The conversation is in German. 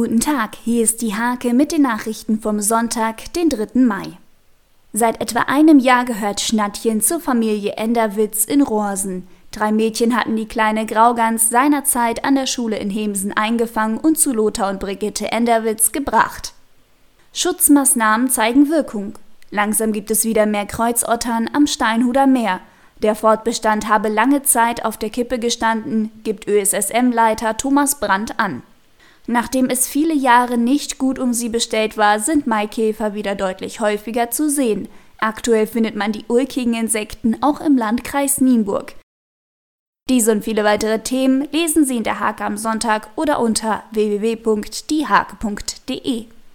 Guten Tag, hier ist die Hake mit den Nachrichten vom Sonntag, den 3. Mai. Seit etwa einem Jahr gehört Schnattchen zur Familie Enderwitz in Rohrsen. Drei Mädchen hatten die kleine Graugans seinerzeit an der Schule in Hemsen eingefangen und zu Lothar und Brigitte Enderwitz gebracht. Schutzmaßnahmen zeigen Wirkung. Langsam gibt es wieder mehr Kreuzottern am Steinhuder Meer. Der Fortbestand habe lange Zeit auf der Kippe gestanden, gibt ÖSSM-Leiter Thomas Brandt an. Nachdem es viele Jahre nicht gut um sie bestellt war, sind Maikäfer wieder deutlich häufiger zu sehen. Aktuell findet man die ulkigen Insekten auch im Landkreis Nienburg. Diese und viele weitere Themen lesen Sie in der Hake am Sonntag oder unter www.diehake.de.